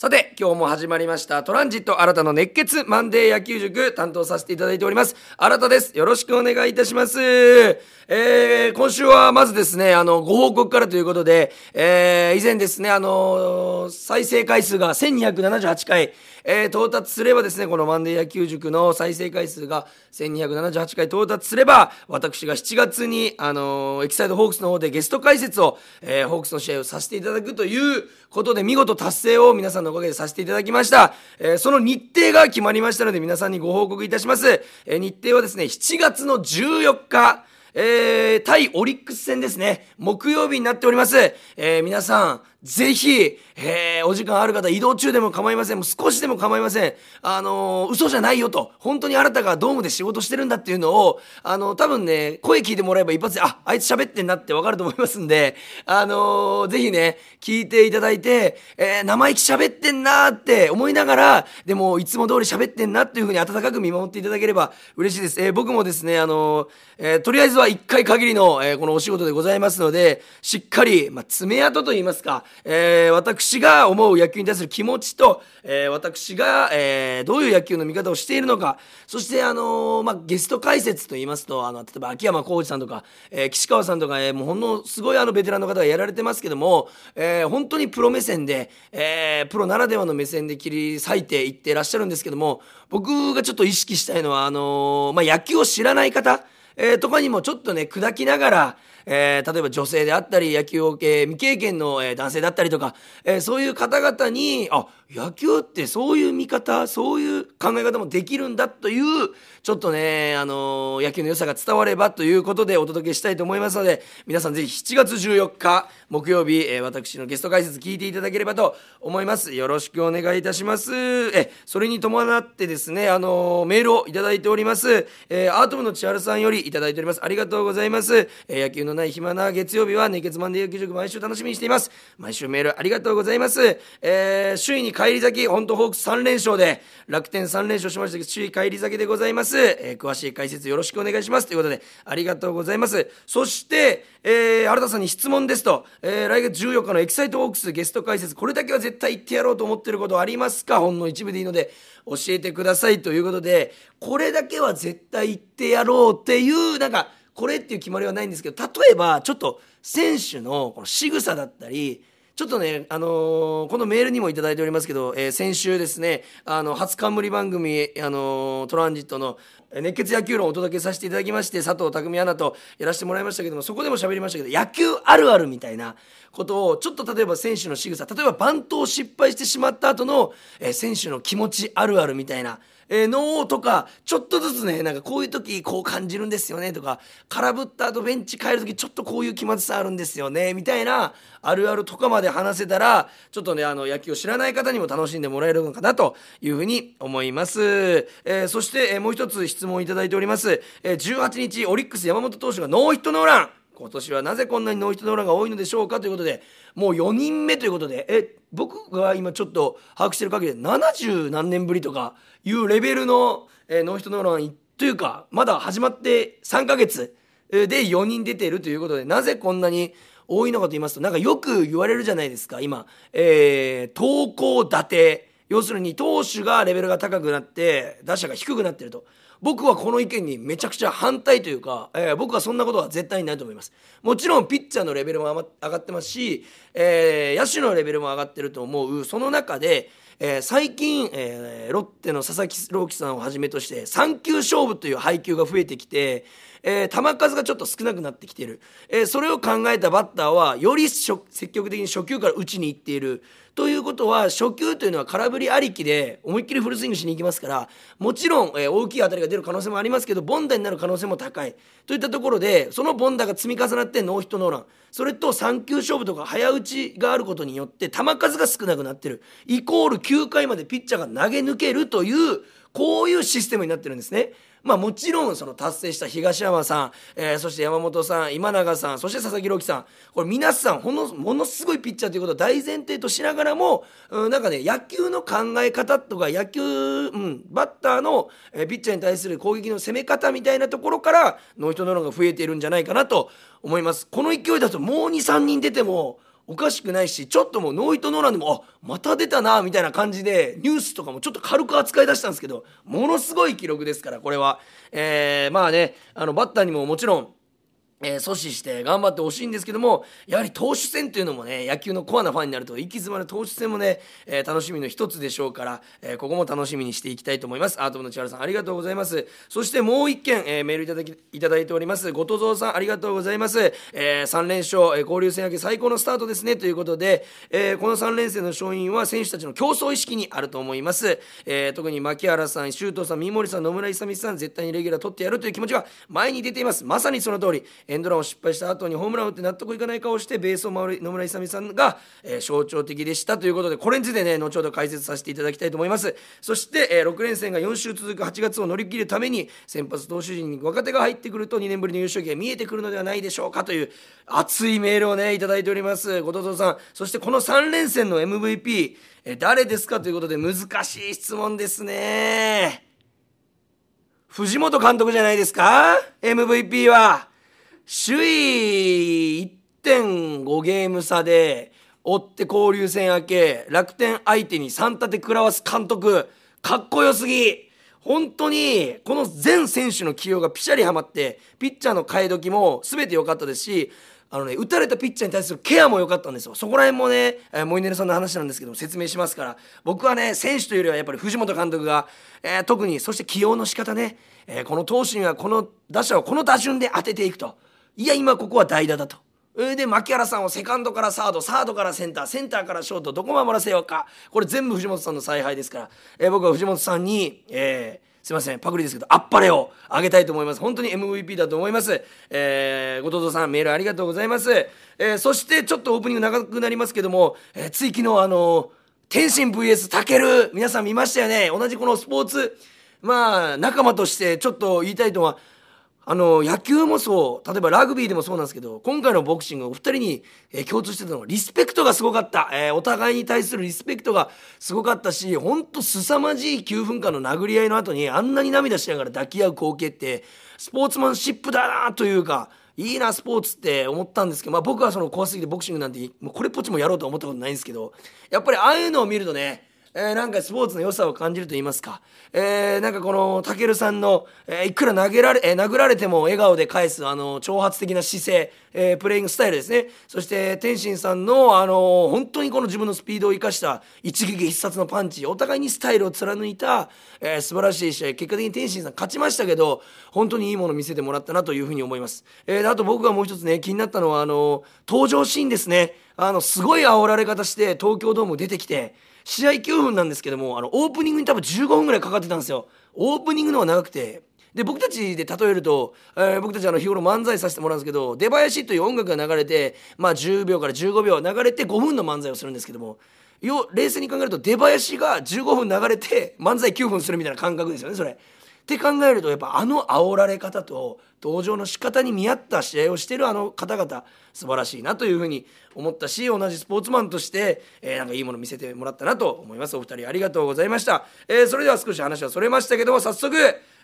さて、今日も始まりましたトランジット新たの熱血マンデー野球塾担当させていただいております。新たです。よろしくお願いいたします。えー、今週はまずですね、あの、ご報告からということで、えー、以前ですね、あの再生回数が1278回、えー、到達すればですね、このマンデー野球塾の再生回数が1278回到達すれば、私が7月に、あのー、エキサイドホークスの方でゲスト解説を、えー、ホークスの試合をさせていただくということで、見事達成を皆さんのおかげでさせていただきました。えー、その日程が決まりましたので、皆さんにご報告いたします。えー、日程はですね、7月の14日、えー、対オリックス戦ですね。木曜日になっております。えー、皆さん、ぜひ、えー、お時間ある方、移動中でも構いません。もう少しでも構いません。あのー、嘘じゃないよと。本当にあなたがドームで仕事してるんだっていうのを、あのー、多分ね、声聞いてもらえば一発で、あ、あいつ喋ってんなってわかると思いますんで、あのー、ぜひね、聞いていただいて、えー、生意気喋ってんなって思いながら、でも、いつも通り喋ってんなっていうふうに温かく見守っていただければ嬉しいです。えー、僕もですね、あのー、えー、とりあえずは1回限りの、えー、このお仕事でございますので、しっかり、まあ、爪痕と言いますか、えー、私が思う野球に対する気持ちと、えー、私が、えー、どういう野球の見方をしているのか、そして、あのー、まあ、ゲスト解説と言いますと、あの、例えば秋山浩二さんとか、えー、岸川さんとか、えー、もうほんのすごいあのベテランの方がやられてますけども、えー、本当にプロ目線で、えー、プロならではの目線で切り裂いていってらっしゃるんですけども、僕がちょっと意識したいのは、あのー、まあ、野球を知らない方、えー、とかにもちょっとね、砕きながら、えー、例えば女性であったり、野球を、えー、未経験の、えー、男性だったりとか、えー、そういう方々に、あ、野球ってそういう見方、そういう考え方もできるんだという、ちょっとね、あのー、野球の良さが伝わればということでお届けしたいと思いますので、皆さんぜひ7月14日、木曜日、えー、私のゲスト解説聞いていただければと思います。よろしくお願いいたします。え、それに伴ってですね、あのー、メールをいただいております。えー、アート部の千春さんよりいただいております。ありがとうございます。え野球のない暇な月曜日は熱血マンデー野球塾毎週楽しみにしています。毎週メールありがとうございます。え首位に返り咲き、本当ホークス3連勝で、楽天3連勝しましたけど、首位返り咲きでございます。え詳しい解説よろしくお願いします。ということで、ありがとうございます。そして、えー、新田さんに質問ですと、えー、来月14日のエキサイトホークスゲスト解説、これだけは絶対言ってやろうと思ってることありますか？ほんの一部でいいので、教えてくださいということで、これだけは絶対言ってやろうっていう、なんか、これっていう決まりはないんですけど、例えば、ちょっと、選手のこの仕草だったり、ちょっとね、あのー、このメールにも頂いておりますけど、えー、先週ですね、あの、初冠番組、あのー、トランジットの熱血野球論をお届けさせていただきまして、佐藤匠アナとやらせてもらいましたけども、そこでも喋りましたけど、野球あるあるみたいなことを、ちょっと例えば選手の仕草、例えばバントを失敗してしまった後の、え選手の気持ちあるあるみたいな、えー、脳とか、ちょっとずつね、なんかこういう時こう感じるんですよねとか、空振った後ベンチ帰る時ちょっとこういう気まずさあるんですよね、みたいな、あるあるとかまで話せたら、ちょっとね、あの、野球を知らない方にも楽しんでもらえるのかなというふうに思います。えー、そして、えー、もう一つ質問いただいております。えー、18日、オリックス山本投手がノーヒットノーラン。今年はなぜこんなにノーヒットノーランが多いのでしょうかということで、もう4人目ということで、え、僕が今ちょっと把握してる限りで70何年ぶりとかいうレベルの、え、ノーヒットノーランというか、まだ始まって3ヶ月で4人出てるということで、なぜこんなに多いのかと言いますと、なんかよく言われるじゃないですか、今。えー、投稿立て。要するに投手がレベルが高くなって、打者が低くなってると。僕はこの意見にめちゃくちゃ反対というか、えー、僕はそんなことは絶対にないと思います。もちろんピッチャーのレベルも上がってますし、えー、野手のレベルも上がってると思う。その中で、えー、最近、えー、ロッテの佐々木朗希さんをはじめとして3球勝負という配球が増えてきて、えー、球数がちょっと少なくなってきている、えー、それを考えたバッターはより積極的に初球から打ちに行っている。ということは初球というのは空振りありきで思いっきりフルスイングしに行きますからもちろん、えー、大きい当たりが出る可能性もありますけど凡打になる可能性も高い。といったところでその凡打が積み重なってノーヒットノーラン。それと3球勝負とか早打ちがあることによって球数が少なくなってる。イコール9回までピッチャーが投げ抜けるというこういうシステムになってるんですね。まあもちろんその達成した東山さん、えー、そして山本さん、今永さん、そして佐々木朗希さん、これ皆さんほの、ものすごいピッチャーということを大前提としながらも、うん、なんかね、野球の考え方とか野球、うん、バッターの、えー、ピッチャーに対する攻撃の攻め方みたいなところから、ノーヒットノーランが増えているんじゃないかなと思います。この勢いだともう2、3人出ても、おかしくないしちょっともうノーヒットノーランでもあまた出たなみたいな感じでニュースとかもちょっと軽く扱い出したんですけどものすごい記録ですからこれは、えー、まあねあのバッターにももちろんえー、阻止して頑張ってほしいんですけどもやはり投手戦というのもね野球のコアなファンになると行き詰まる投手戦もね、えー、楽しみの一つでしょうから、えー、ここも楽しみにしていきたいと思います。アート部の千原さんありがとうございます。そしてもう一件、えメールいただきいただいております。後藤蔵さんありがとうございます、え3連勝、え交流戦明け最高のスタートですね。ということで、えこの3連戦の勝因は選手たちの競争意識にあると思います、え特に牧原さん周東さん三森さん野村勇さん絶対にレギュラー取ってやるという気持ちが前に出ています。まさにその通り。エンドランを失敗した後にホームランを打って納得いかない顔をしてベースを回る野村勇さんが、えー、象徴的でしたということでこれについてね後ほど解説させていただきたいと思います。そして、えー、6連戦が4週続く8月を乗り切るために先発投手陣に若手が入ってくると2年ぶりの優勝旗が見えてくるのではないでしょうかという熱いメールをねいただいております。後藤さん。そしてこの3連戦の MVP え誰ですかということで難しい質問ですね。藤本監督じゃないですか？MVP は。首位1.5ゲーム差で追って交流戦明け楽天相手に3立て食らわす監督かっこよすぎ本当にこの全選手の起用がピシャリはまってピッチャーの替え時も全て良かったですしあのね、打たれたピッチャーに対するケアも良かったんですよ。そこら辺もね、えー、モイネルさんの話なんですけども説明しますから、僕はね、選手というよりはやっぱり藤本監督が、えー、特に、そして起用の仕方ね、えー、この投手にはこの打者をこの打順で当てていくと。いや今ここは代打だと。で牧原さんをセカンドからサードサードからセンターセンターからショートどこ守らせようか。これ全部藤本さんの采配ですから、えー、僕は藤本さんに、えー、すいませんパクリですけどあっぱれをあげたいと思います。本当に MVP だと思います、えー、後藤さんメールありがとうございます、えー、そしてちょっとオープニング長くなりますけども、えー、つい昨日あの天心 VS たける皆さん見ましたよね。同じこのスポーツまあ仲間としてちょっと言いたいとはあの野球もそう例えばラグビーでもそうなんですけど今回のボクシングお二人に、え、共通してたのはリスペクトがすごかった、えー、お互いに対するリスペクトがすごかったしほんと凄まじい9分間の殴り合いの後にあんなに涙しながら抱き合う光景ってスポーツマンシップだなというかいいなスポーツって思ったんですけど、まあ、僕はその怖すぎてボクシングなんてもうこれっぽっちもやろうと思ったことないんですけどやっぱりああいうのを見るとねえー、なんかスポーツの良さを感じると言いますか、えー、なんかこのたけるさんの、えー、いくら投げられ、えー、殴られても笑顔で返すあの挑発的な姿勢、えー、プレイングスタイルですね。そして天心さんのあの本当にこの自分のスピードを生かした一撃必殺のパンチお互いにスタイルを貫いた、えー、素晴らしい試合。結果的に天心さん勝ちましたけど本当にいいものを見せてもらったなというふうに思います、えー、あと僕がもう一つね気になったのはあの登場シーンですね。あのすごい煽られ方して東京ドーム出てきて試合9分なんですけどもあのオープニングに多分15分ぐらいかかってたんですよオープニングの方が長くてで僕たちで例えると、えー、僕たちあの日頃漫才させてもらうんですけど出囃子という音楽が流れて、まあ、10秒から15秒流れて5分の漫才をするんですけどもよ冷静に考えると出囃子が15分流れて漫才9分するみたいな感覚ですよねそれ。って考えるとやっぱあの煽られ方と登場の仕方に見合った試合をしてるあの方々素晴らしいなというふうに思ったし同じスポーツマンとして、えー、なんかいいもの見せてもらったなと思います。お二人ありがとうございました、えー、それでは少し話はそれましたけども早速、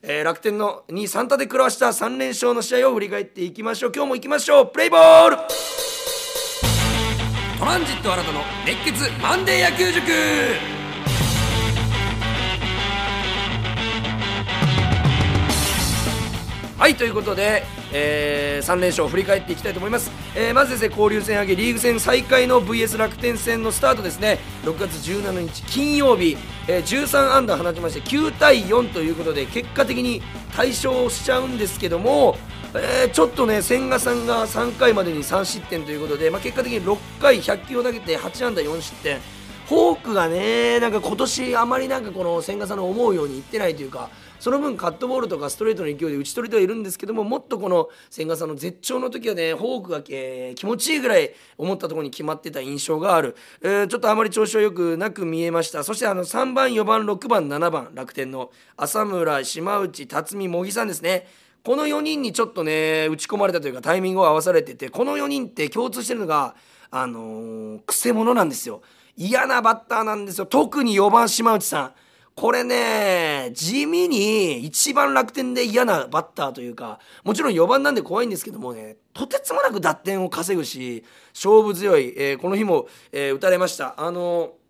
えー、楽天のに3打で食らわした3連勝の試合を振り返っていきましょう。今日も行きましょう。プレイボール。トランジット新たの熱血マンデー野球塾。はいということで、えー、3連勝を振り返っていきたいと思います、えー、まずですね交流戦上げリーグ戦再開の VS 楽天戦のスタートですね。6月17日金曜日、えー、13安打放ちまして9対4ということで結果的に大勝しちゃうんですけどもえー、ちょっとね千賀さんが3回までに3失点ということで、まあ、結果的に6回100球を投げて8安打4失点。フォークがねなんか今年あまりなんかこの千賀さんの思うようにいってないというかその分カットボールとかストレートの勢いで打ち取りてはいるんですけどももっとこの千賀さんの絶頂の時はねフォークが、えー、気持ちいいぐらい思ったところに決まってた印象がある、えー、ちょっとあまり調子はよくなく見えました。そしてあの3番4番6番7番楽天の浅村島内辰巳茂木さんですね。この4人にちょっとね打ち込まれたというかタイミングを合わされててこの4人って共通してるのがあのー、くせ者なんですよ。嫌なバッターなんですよ。特に4番島内さん。これね、地味に一番楽天で嫌なバッターというか、もちろん4番なんで怖いんですけどもね、とてつもなく打点を稼ぐし、勝負強い、えー、この日も、えー、打たれました。あのー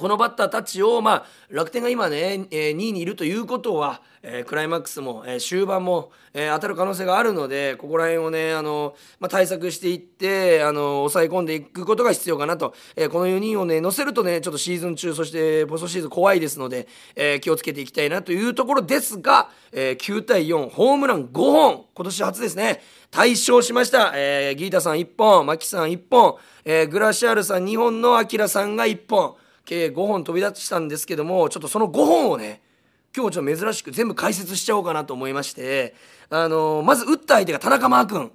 このバッターたちを、まあ、楽天が今ね、えー、2位にいるということは、えー、クライマックスも、えー、終盤も、えー、当たる可能性があるのでここら辺をねあの、まあ、対策していってあの抑え込んでいくことが必要かなと、えー、この4人をね乗せるとねちょっとシーズン中そしてポストシーズン怖いですので、えー、気をつけていきたいなというところですが、えー、9対4ホームラン5本今年初ですね。大勝しました、えー、ギータさん1本マキさん1本、えー、グラシアールさん2本のアキラさんが1本。計5本飛び出したんですけどもちょっとその5本をね今日ちょっと珍しく全部解説しちゃおうかなと思いましてあのー、まず打った相手が田中マー君。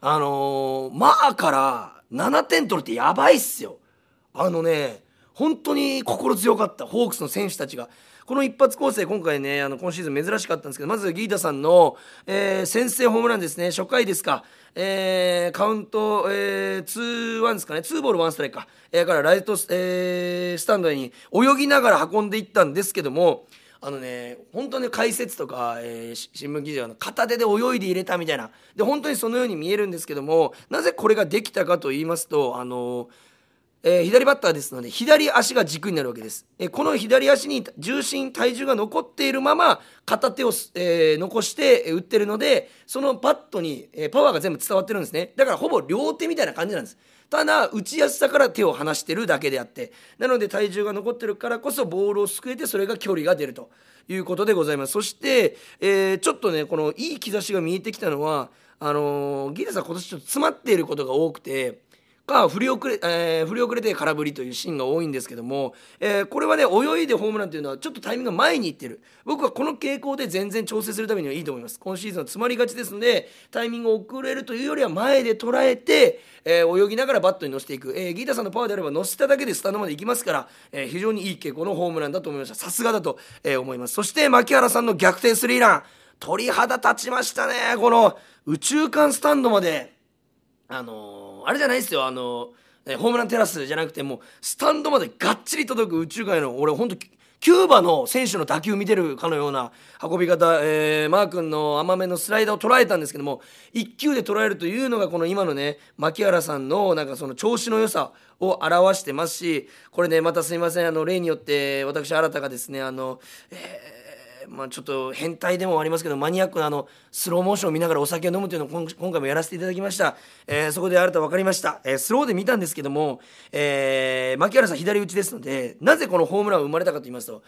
あのー、マーから7点取るってやばいっすよ。あのね本当に心強かったホークスの選手たちが。この一発構成今回ねあの今シーズン珍しかったんですけどまずギータさんの、えー、先制ホームランですね。初回ですか、えー、カウント、えー、2-1ですかね。2ボール1ストライクか、えー、からライト、えー、スタンドに泳ぎながら運んでいったんですけどもあのね本当に解説とか、えー、新聞記事は片手で泳いで入れたみたいなで本当にそのように見えるんですけどもなぜこれができたかと言いますとあのーえー、左バッターですので左足が軸になるわけです、えー、この左足に重心体重が残っているまま片手を、えー、残して打ってるのでそのバットに、えパワーが全部伝わってるんですね。だからほぼ両手みたいな感じなんです。ただ打ちやすさから手を離してるだけであって。なので体重が残ってるからこそボールをすくえてそれが距離が出るということでございます。そして、えちょっとねこのいい兆しが見えてきたのはあのギネスは今年ちょっと詰まっていることが多くてが振り遅れ、えー、振り遅れて空振りというシーンが多いんですけども、えー、これはね泳いでホームランというのはちょっとタイミングが前にいってる。僕はこの傾向で全然調整するためにはいいと思います。今シーズンは詰まりがちですのでタイミングを遅れるというよりは前で捉えて、えー、泳ぎながらバットに乗せていく、えー、ギータさんのパワーであれば乗せただけでスタンドまで行きますから、えー、非常にいい傾向のホームランだと思いましたさすがだと、えー、思います。そして牧原さんの逆転スリーラン。鳥肌立ちましたね。この宇宙間スタンドまで。あのー、あれじゃないですよ。あのホームランテラスじゃなくてもうスタンドまでがっちり届く宇宙界の俺ほんとキューバの選手の打球見てるかのような運び方、えー、マー君の甘めのスライダーを捉えたんですけども1球で捉えるというのがこの今のね牧原さんのなんかその調子の良さを表してますしこれねまたすいません。あの例によって私新たがですねあの、えーまあ、ちょっと変態でもありますけどマニアックなあのスローモーションを見ながらお酒を飲むというのを今回もやらせていただきました、えー、そこで新た分かりました、えー、スローで見たんですけども、えー、牧原さん左打ちですのでなぜこのホームランを生まれたかと言いますと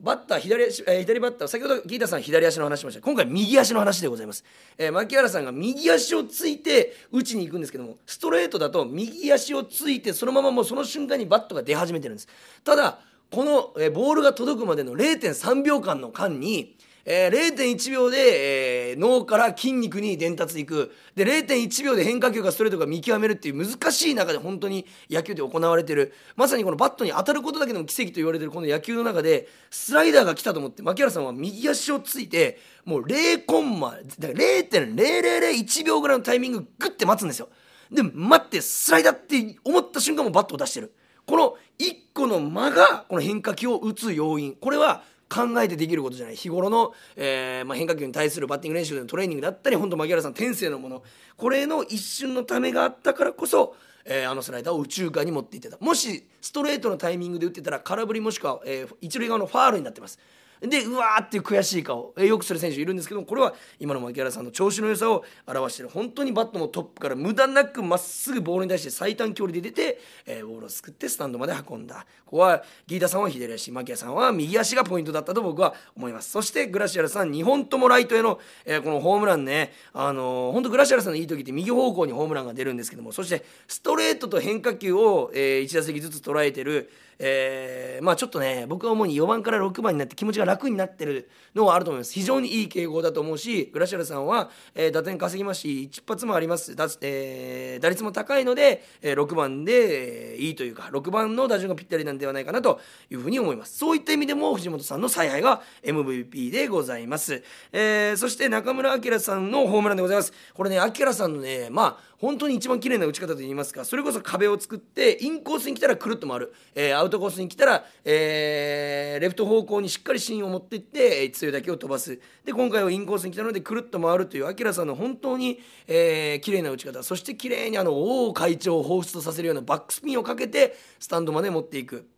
バッター左足、えー、左バッター先ほどギータさん左足の話しました。今回右足の話でございます、えー、牧原さんが右足をついて打ちに行くんですけどもストレートだと右足をついてそのままもうその瞬間にバットが出始めてるんです。ただこの、えボールが届くまでの0.3秒間の間に、えー、0.1秒で、えー、脳から筋肉に伝達いく。で0.1秒で変化球かストレートか見極めるっていう難しい中で本当に野球で行われてる。まさにこのバットに当たることだけでも奇跡と言われてるこの野球の中でスライダーが来たと思って牧原さんは右足をついてもう0コンマ0.0001秒ぐらいのタイミンググッて待つんですよ。で待ってスライダーって思った瞬間もバットを出してる。この1個の間がこの変化球を打つ要因。これは考えてできることじゃない。日頃の、えーまあ、変化球に対するバッティング練習でのトレーニングだったり本当槙原さん天性のもの。これの一瞬のためがあったからこそ、えー、あのスライダーを宇宙間に持っていってた。もしストレートのタイミングで打ってたら空振りもしくは、えー、一塁側のファールになってます。でうわーっていう悔しい顔、え、よくする選手いるんですけどこれは今の牧原さんの調子の良さを表してる。本当にバットのトップから無駄なくまっすぐボールに対して最短距離で出て、えー、ボールをすくってスタンドまで運んだ。ここはギータさんは左足牧原さんは右足がポイントだったと僕は思います。そしてグラシアルさん2本ともライトへの、えー、このホームランねあのー、本当グラシアルさんのいい時って右方向にホームランが出るんですけどもそしてストレートと変化球を、えー、1打席ずつ捉えてるえー、まあちょっとね僕は主に4番から6番になって気持ちが楽になってるのはあると思います。非常にいい傾向だと思うしグラシアルさんは、えー、打点稼ぎますし一発もあります、えー、打率も高いので、えー、6番で、えー、いいというか6番の打順がぴったりなんではないかなというふうに思います。そういった意味でも藤本さんの采配が MVP でございます、えー、そして中村晃さんのホームランでございます。これね晃さんのねまあ本当に一番綺麗な打ち方といいますかそれこそ壁を作ってインコースに来たらくるっと回る、えー、アウトコースに来たら、えー、レフト方向にしっかり芯を持っていって、強いだけを飛ばす。で今回はインコースに来たのでくるっと回るというアキラさんの本当に、えー、綺麗な打ち方。そして綺麗にあの王会長を彷彿とさせるようなバックスピンをかけてスタンドまで持っていく。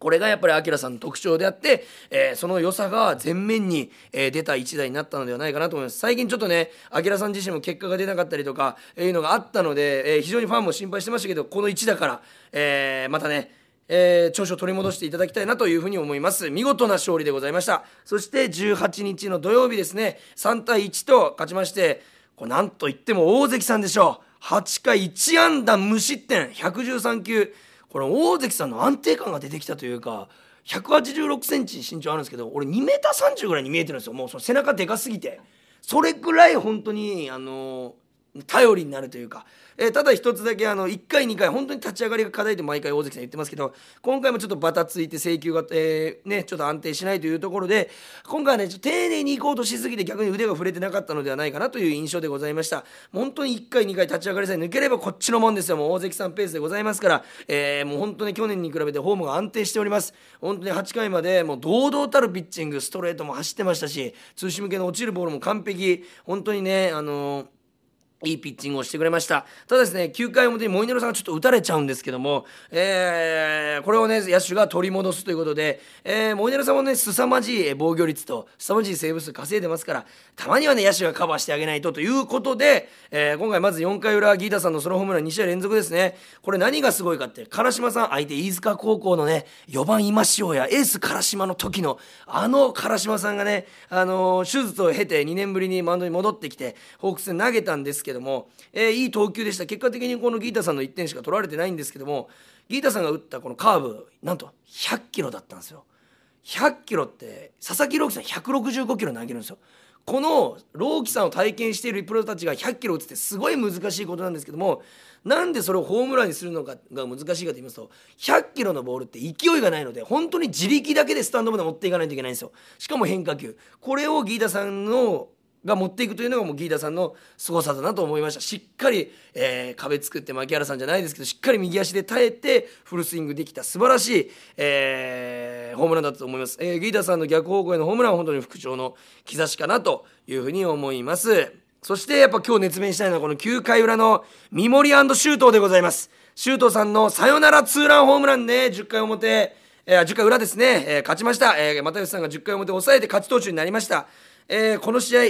これがやっぱりアキラさんの特徴であって、えー、その良さが前面に、えー、出た一台になったのではないかなと思います。最近ちょっとね、アキラさん自身も結果が出なかったりとか、えー、いうのがあったので、えー、非常にファンも心配してましたけど、この1だから、えー、またね、えー、調子を取り戻していただきたいなというふうに思います。見事な勝利でございました。そして18日の土曜日ですね、3対1と勝ちまして、こなんといっても大関さんでしょう。8回1安打無失点、113球。これ大関さんの安定感が出てきたというか186センチ身長あるんですけど俺2メーター30ぐらいに見えてるんですよ。もうその背中でかすぎて。それぐらい本当にあの頼りになるというか。えー、ただ一つだけあの1回2回本当に立ち上がりが課題と毎回大関さん言ってますけど今回もちょっとバタついて制球が、えー、ね、ちょっと安定しないというところで今回はね丁寧に行こうとしすぎて逆に腕が触れてなかったのではないかなという印象でございました。本当に1回2回立ち上がりさえ抜ければこっちのもんですよ。もう大関さんペースでございますから、えー、もう本当に去年に比べてフォームが安定しております。本当に8回までもう堂々たるピッチングストレートも走ってましたし通信向けの落ちるボールも完璧。本当にねあのーいいピッチングをしてくれました。ただですね、9回表にモイネロさんがちょっと打たれちゃうんですけども、えー、これをね、野手が取り戻すということで、えー、モイネロさんもね、凄まじい防御率と、凄まじいセーブ数稼いでますから、たまにはね、野手がカバーしてあげないとということで、えー、今回まず4回裏、ギータさんのソロホームラン2試合連続ですね。これ何がすごいかって、唐島さん相手、飯塚高校のね、4番今塩やエース唐島の時の、あの唐島さんがね、あの、手術を経て2年ぶりにマウンドに戻ってきて、ホークスで投げたんですけどけども、えー、いい投球でした。結果的にこのギータさんの1点しか取られてないんですけどもギータさんが打ったこのカーブなんと100キロだったんですよ。100キロって佐々木朗希さん165キロ投げるんですよ。この朗希さんを体験しているプロたちが100キロ打つってすごい難しいことなんですけどもなんでそれをホームランにするのかが難しいかと言いますと100キロのボールって勢いがないので本当に自力だけでスタンドまで持っていかないといけないんですよ。しかも変化球。これをギータさんのが持っていくというのがもうギータさんの凄さだなと思いました。しっかり、えー、壁作って牧原さんじゃないですけどしっかり右足で耐えてフルスイングできた素晴らしい、えー、ホームランだったと思います、えー、ギータさんの逆方向へのホームランは本当に復調の兆しかなというふうに思います。そしてやっぱ今日熱弁したいのはこの9回裏の三森シュートでございます。シュートさんのサヨナラツーランホームランで、ね、10回表えー、10回裏ですね、えー、勝ちました、えー、又吉さんが10回表抑えて勝ち投手になりました、えー、この試合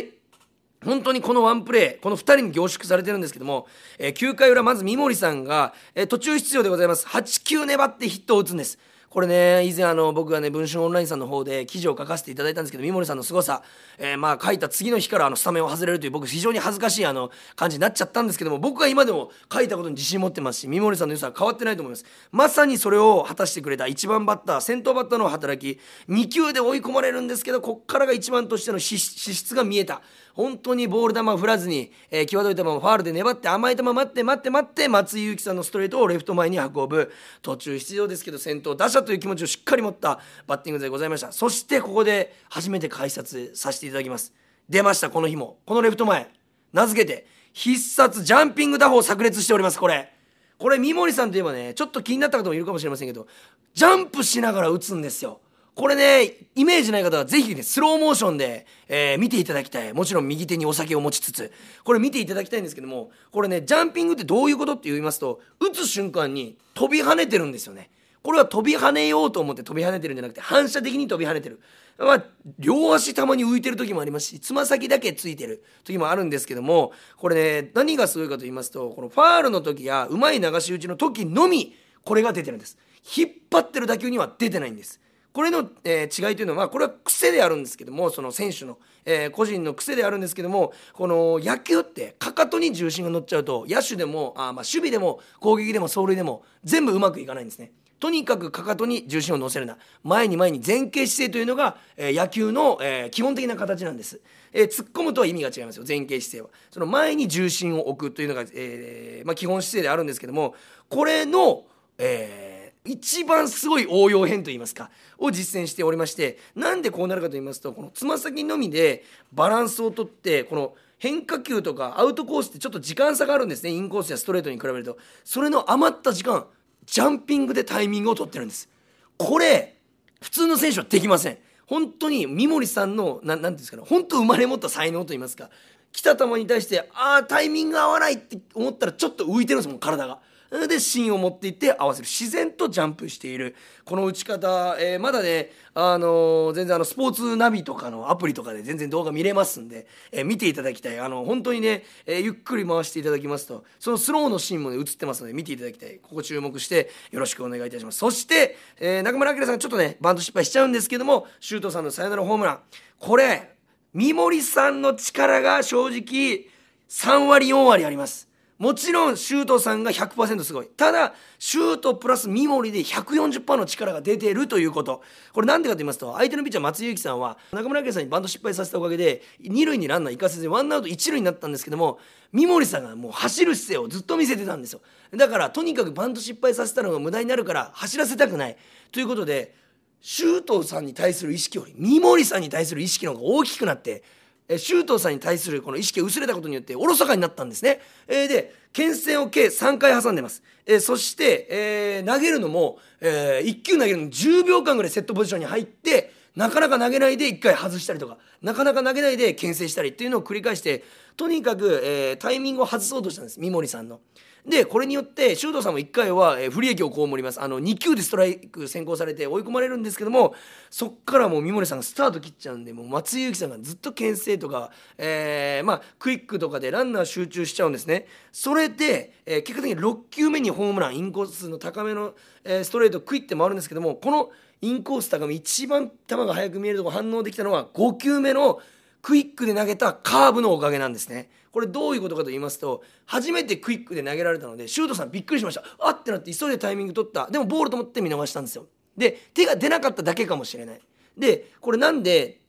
本当にこのワンプレー、この2人に凝縮されてるんですけども、えー、9回裏、まず三森さんが、えー、途中出場でございます。8球粘ってヒットを打つんです。これね以前あの僕がね文春オンラインさんの方で記事を書かせていただいたんですけど三森さんの凄さ、えー、まあ書いた次の日からあのスタメンを外れるという僕非常に恥ずかしいあの感じになっちゃったんですけども僕は今でも書いたことに自信持ってますし三森さんの良さは変わってないと思いますまさにそれを果たしてくれた1番バッター先頭バッターの働き2球で追い込まれるんですけどこっからが1番としての資質が見えた本当にボール球を振らずに、えー、際どい球をファールで粘って甘い球待って待って待って松井裕樹さんのストレートをレフト前に運ぶ。途中出場ですけど先頭打者という気持ちをしっかり持ったバッティングでございました。そしてここで初めて解説させていただきます。出ましたこの日も。このレフト前。名付けて必殺ジャンピング打法炸裂しておりますこれ。これ三森さんといえばねちょっと気になった方もいるかもしれませんけどジャンプしながら打つんですよ。これね、イメージない方はぜひね、スローモーションで、えー、見ていただきたい。もちろん右手にお酒を持ちつつ、これ見ていただきたいんですけども、これね、ジャンピングってどういうことって言いますと、打つ瞬間に飛び跳ねてるんですよね。これは飛び跳ねようと思って飛び跳ねてるんじゃなくて、反射的に飛び跳ねてる。まあ、両足たまに浮いてる時もありますし、つま先だけついてる時もあるんですけども、これね、何がすごいかと言いますと、このファールの時や、うまい流し打ちの時のみ、これが出てるんです。引っ張ってる打球には出てないんです。これの、えー、違いというのはこれは癖であるんですけどもその選手の、えー、個人の癖であるんですけどもこの野球ってかかとに重心が乗っちゃうと野手でもあ、まあ、守備でも攻撃でも走塁でも全部うまくいかないんですね。とにかくかかとに重心を乗せるな。前に前に前傾姿勢というのが、えー、野球の、えー、基本的な形なんです、えー、突っ込むとは意味が違いますよ前傾姿勢は。その前に重心を置くというのが、えーまあ、基本姿勢であるんですけどもこれの、えー一番すごい応用編といいますかを実践しておりましてなんでこうなるかと言いますとこのつま先のみでバランスをとってこの変化球とかアウトコースってちょっと時間差があるんですねインコースやストレートに比べると。それの余った時間ジャンピングでタイミングを取ってるんです。これ普通の選手はできません。本当に三森さんのなんていうんですかね本当生まれ持った才能と言いますか来た球に対してああタイミング合わないって思ったらちょっと浮いてるんですもん体が。で芯を持っていって合わせる。自然とジャンプしている。この打ち方、えー、まだね、あのー、全然あのスポーツナビとかのアプリとかで全然動画見れますんで、えー、見ていただきたい。あの本当にね、えゆっくり回していただきますとそのスローのシーンもね映ってますので見ていただきたい。ここ注目してよろしくお願いいたします。そして、え中村晃さんちょっとねバント失敗しちゃうんですけども周東さんのサヨナラホームラン。これ三森さんの力が正直3割4割あります。もちろんシュートさんが100%すごい。ただシュートプラス三森で140%の力が出てるということ。これなんでかと言いますと相手のピッチャー松井裕樹さんは中村家さんにバント失敗させたおかげで二塁にランナー行かせずにワンアウト一塁になったんですけども三森さんがもう走る姿勢をずっと見せてたんですよ。だからとにかくバント失敗させたのが無駄になるから走らせたくない。ということで周東さんに対する意識より三森さんに対する意識の方が大きくなって周東さんに対するこの意識が薄れたことによっておろそかになったんですね。えー、で牽制を計3回挟んでます。えー、そして、えー、投げるのも、え、1球投げるのに10秒間ぐらいセットポジションに入ってなかなか投げないで1回外したりとかなかなか投げないで牽制したりっていうのを繰り返してとにかく、えー、タイミングを外そうとしたんです三森さんの。でこれによって周東さんも1回は、えー、不利益を被りますあの2球でストライク先行されて追い込まれるんですけどもそっからもう三森さんがスタート切っちゃうんでもう松井裕樹さんがずっと牽制とか、えー、まあ、クイックとかでランナー集中しちゃうんですねそれで、えー、結果的に6球目にホームランインコースの高めの、えストレートクイッて回るんですけどもこのインコース高め一番球が速く見えるとこ反応できたのは5球目のクイックで投げたカーブのおかげなんですね。これどういうことかと言いますと初めてクイックで投げられたのでシュートさんびっくりしました。あってなって急いでタイミング取った。でもボールと思って見逃したんですよ。で手が出なかっただけかもしれない。でこれなんで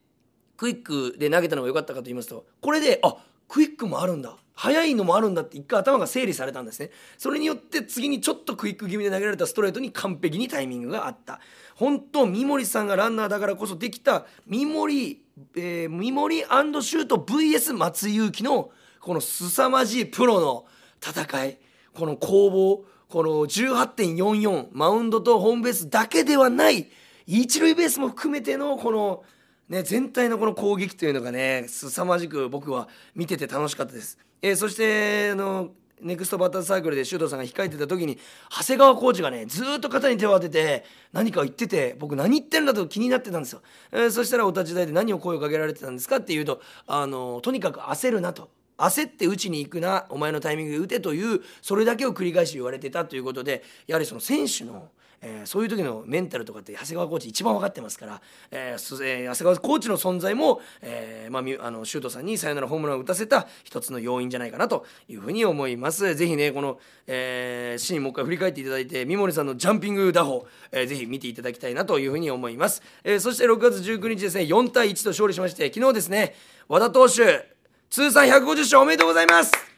クイックで投げたのが良かったかと言いますとこれであクイックもあるんだ。速いのもあるんだって一回頭が整理されたんですね。それによって次にちょっとクイック気味で投げられたストレートに完璧にタイミングがあった。本当三森さんがランナーだからこそできた三森、えー、三森シュート VS 松井裕樹のこの凄まじいプロの戦い。この攻防この18.44マウンドとホームベースだけではない一塁ベースも含めてのこの、ね、全体のこの攻撃というのがね凄まじく僕は見てて楽しかったです。えー、そしてあのネクストバッターサークルで周東さんが控えてた時に長谷川コーチがねずっと肩に手を当てて何か言ってて僕何言ってるんだと気になってたんですよ、えー、そしたらお立ち台で何を声をかけられてたんですかっていうとあのとにかく焦るなと焦って打ちに行くなお前のタイミングで打てというそれだけを繰り返し言われてたということでやはりその選手のえー、そういう時のメンタルとかって長谷川コーチ一番分かってますから、えー、長谷川コーチの存在も、えーまあ、あのシュートさんにサヨナラホームランを打たせた一つの要因じゃないかなというふうに思います。ぜひねこの、えー、シーンもう一回振り返っていただいて三森さんのジャンピング打法、えー、ぜひ見ていただきたいなというふうに思います、えー、そして6月19日ですね4対1と勝利しまして昨日ですね和田投手通算150勝おめでとうございます。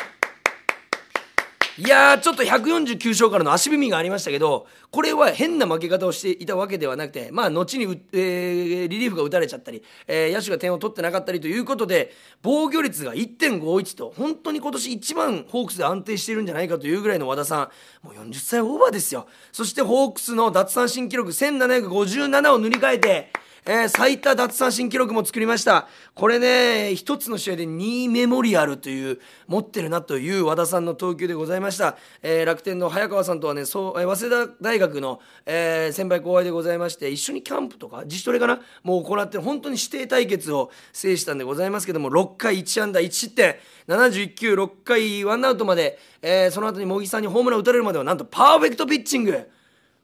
いやーちょっと149勝からの足踏みがありましたけどこれは変な負け方をしていたわけではなくてまあ後に、えー、リリーフが打たれちゃったり、えー、野手が点を取ってなかったりということで防御率が1.51と本当に今年一番ホークスで安定しているんじゃないかというぐらいの和田さん。もう40歳オーバーですよ。そしてホークスの奪三振記録1757を塗り替えてえー、最多奪三振記録も作りました。これね一つの試合で2メモリアルという持ってるなという和田さんの投球でございました、えー、楽天の早川さんとはねそう、えー、早稲田大学の、えー、先輩後輩でございまして一緒にキャンプとか自主トレかなもう行って本当に指定対決を制したんでございますけども6回1安打1失点71球6回ワンアウトまで、えー、その後に茂木さんにホームラン打たれるまではなんとパーフェクトピッチング。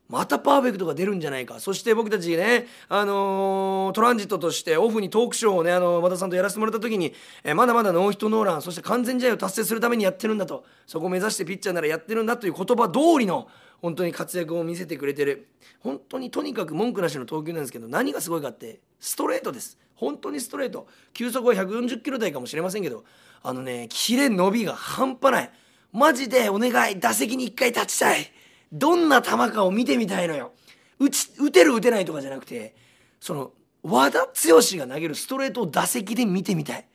またパーフェクトが出るんじゃないか。そして僕たちね、あのー、トランジットとしてオフにトークショーをねあの和田さんとやらせてもらった時に、えー、まだまだノーヒットノーランそして完全試合を達成するためにやってるんだと。そこを目指してピッチャーならやってるんだという言葉通りの本当に活躍を見せてくれてる。本当にとにかく文句なしの投球なんですけど何がすごいかってストレートです。本当にストレート。球速は140キロ台かもしれませんけどあのねキレ伸びが半端ない。マジでお願い打席に1回立ちたい。どんな球かを見てみたいのよ。打ち打てる打てないとかじゃなくてその和田剛が投げるストレートを打席で見てみたい。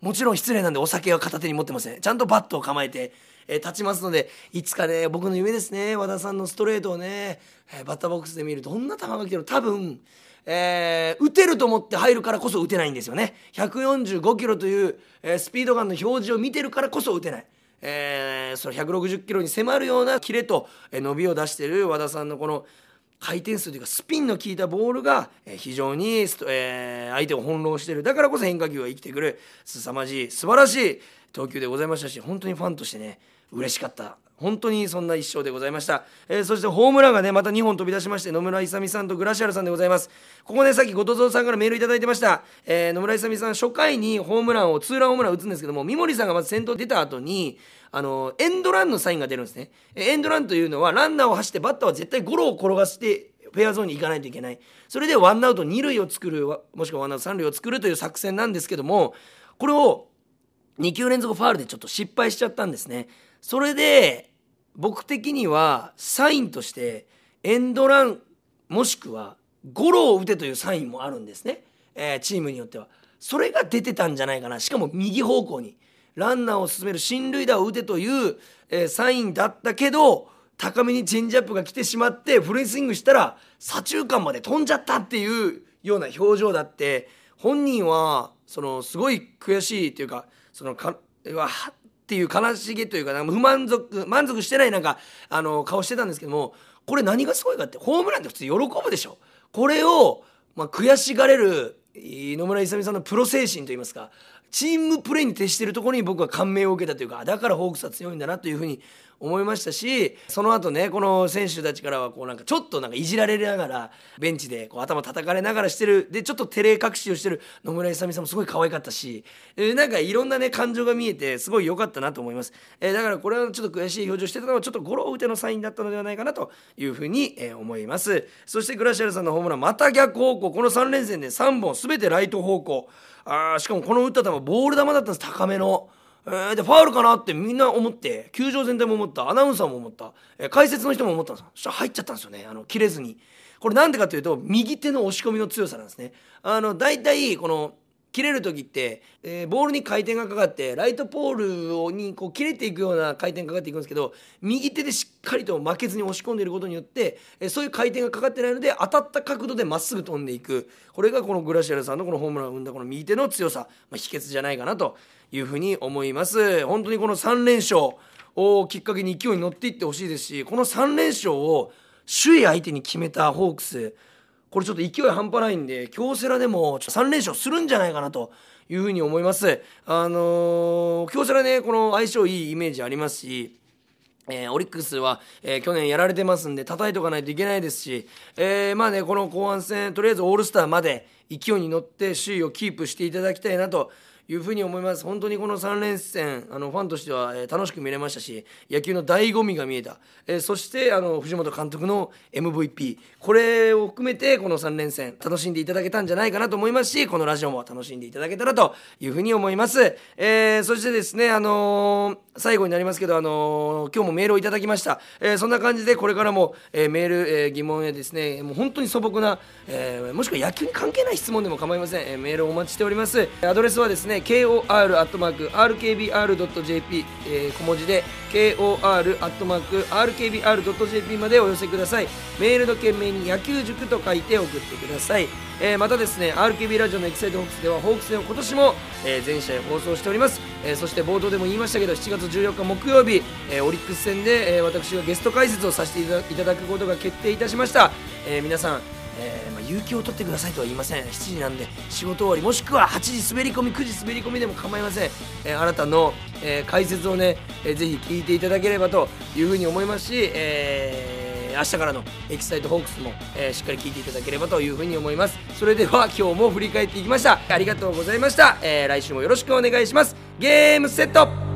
もちろん失礼なんでお酒は片手に持ってません。ちゃんとバットを構えて、えー、立ちますのでいつかね僕の夢ですね。和田さんのストレートをね、えー、バッターボックスで見るどんな球が来てる多分えー、打てると思って入るからこそ打てないんですよね。145キロという、えー、スピードガンの表示を見てるからこそ打てない。えー、その160キロに迫るようなキレと、伸びを出している和田さんのこの回転数というかスピンの効いたボールが、非常に、えー、相手を翻弄している。だからこそ変化球が生きてくる。凄まじい。素晴らしい。投球でございましたし本当にファンとしてね嬉しかった。本当にそんな一勝でございました、えー、そしてホームランがねまた2本飛び出しまして野村勇さんとグラシアルさんでございます。ここねさっき後藤蔵さんからメールいただいてました、えー、野村勇さん初回にホームランをツーランホームラン打つんですけども三森さんがまず先頭出た後にあのエンドランのサインが出るんですね。エンドランというのはランナーを走ってバッターは絶対ゴロを転がしてフェアゾーンに行かないといけない。それでワンアウト2塁を作るもしくはワンアウト3塁を作るという作戦なんですけどもこれを2球連続ファールでちょっと失敗しちゃったんですね。それで僕的にはサインとしてエンドランもしくはゴロを打てというサインもあるんですね、えー、チームによっては。それが出てたんじゃないかな。しかも右方向に。ランナーを進める進塁打を打てという、えー、サインだったけど高めにチェンジアップが来てしまってフルスイングしたら左中間まで飛んじゃったっていうような表情だって本人はそのすごい悔しいというかそのかうわっていう悲しげというか不満足満足してないなんかあの顔してたんですけどもこれ何がすごいかってホームランって普通喜ぶでしょ。これを、まあ、悔しがれる野村勇さんのプロ精神といいますかチームプレーに徹しているところに僕は感銘を受けたというかだからホークスは強いんだなというふうに思いましたしその後ねこの選手たちからはこうなんかちょっとなんかいじられながらベンチでこう頭叩かれながらしてる。でちょっと照れ隠しをしてる。野村勇さんもすごい可愛かったし、え、なんかいろんなね感情が見えてすごい良かったなと思います、え、だからこれはちょっと悔しい表情してたのはちょっとゴロ打てのサインだったのではないかなというふうに、え、思います。そしてグラシアルさんのホームランまた逆方向。この3連戦で3本全てライト方向。あしかもこの打った球ボール球だったんです。高めの。えー、でファウルかなってみんな思って球場全体も思った。アナウンサーも思った、えー、解説の人も思ったんですそしたら入っちゃったんですよね。あの切れずに。これなんでかというと右手の押し込みの強さなんですね。あの大体この切れる時って、えー、ボールに回転がかかってライトポールにこう切れていくような回転がかかっていくんですけど右手でしっかりと負けずに押し込んでいることによって、えー、そういう回転がかかってないので当たった角度でまっすぐ飛んでいく。これがこのグラシアルさんのこのホームランを生んだこの右手の強さ、まあ、秘訣じゃないかなというふうに思います。本当にこの3連勝をきっかけに勢いに乗っていってほしいですしこの3連勝を首位相手に決めたホークスこれちょっと勢い半端ないんで京セラでも3連勝するんじゃないかなというふうに思います。あのー、京セラねこの相性いいイメージありますしえー、オリックスは、えー、去年やられてますんで叩いておかないといけないですし、えー、まあねこの後半戦とりあえずオールスターまで勢いに乗って首位をキープしていただきたいなというふうに思います。本当にこの3連戦あのファンとしては、えー、楽しく見れましたし野球の醍醐味が見えた、えー、そしてあの藤本監督の MVP これを含めてこの3連戦楽しんでいただけたんじゃないかなと思いますしこのラジオも楽しんでいただけたらというふうに思います、えー、そしてですねあの最後になりますけど、あの今日もメールをいただきました、えそんな感じでこれからも、えメール、え疑問やですねもう本当に素朴な、えもしくは野球に関係ない質問でも構いません、えメールをお待ちしております。アドレスはですね kor.rkbr.jp、えー、小文字で kor.rkbr.jp までお寄せください。メールの件名に野球塾と書いて送ってください、えー、またですね RKB ラジオのエキサイトホークスではホークスで今年も、えー、全試合放送しております、えー、そして冒頭でも言いましたけど7月14日木曜日、えー、オリックス戦で、えー、私がゲスト解説をさせていただくことが決定いたしました、えー、皆さんえーまあ、有給を取ってくださいとは言いません。7時なんで仕事終わりもしくは8時滑り込み9時滑り込みでも構いません、えー、あなたの、えー、解説をね、えー、ぜひ聞いていただければというふうに思いますし、えー、明日からのエキサイトホークスも、え、しっかり聞いていただければというふうに思います。それでは今日も振り返っていきました。ありがとうございました、え、来週もよろしくお願いします。ゲームセット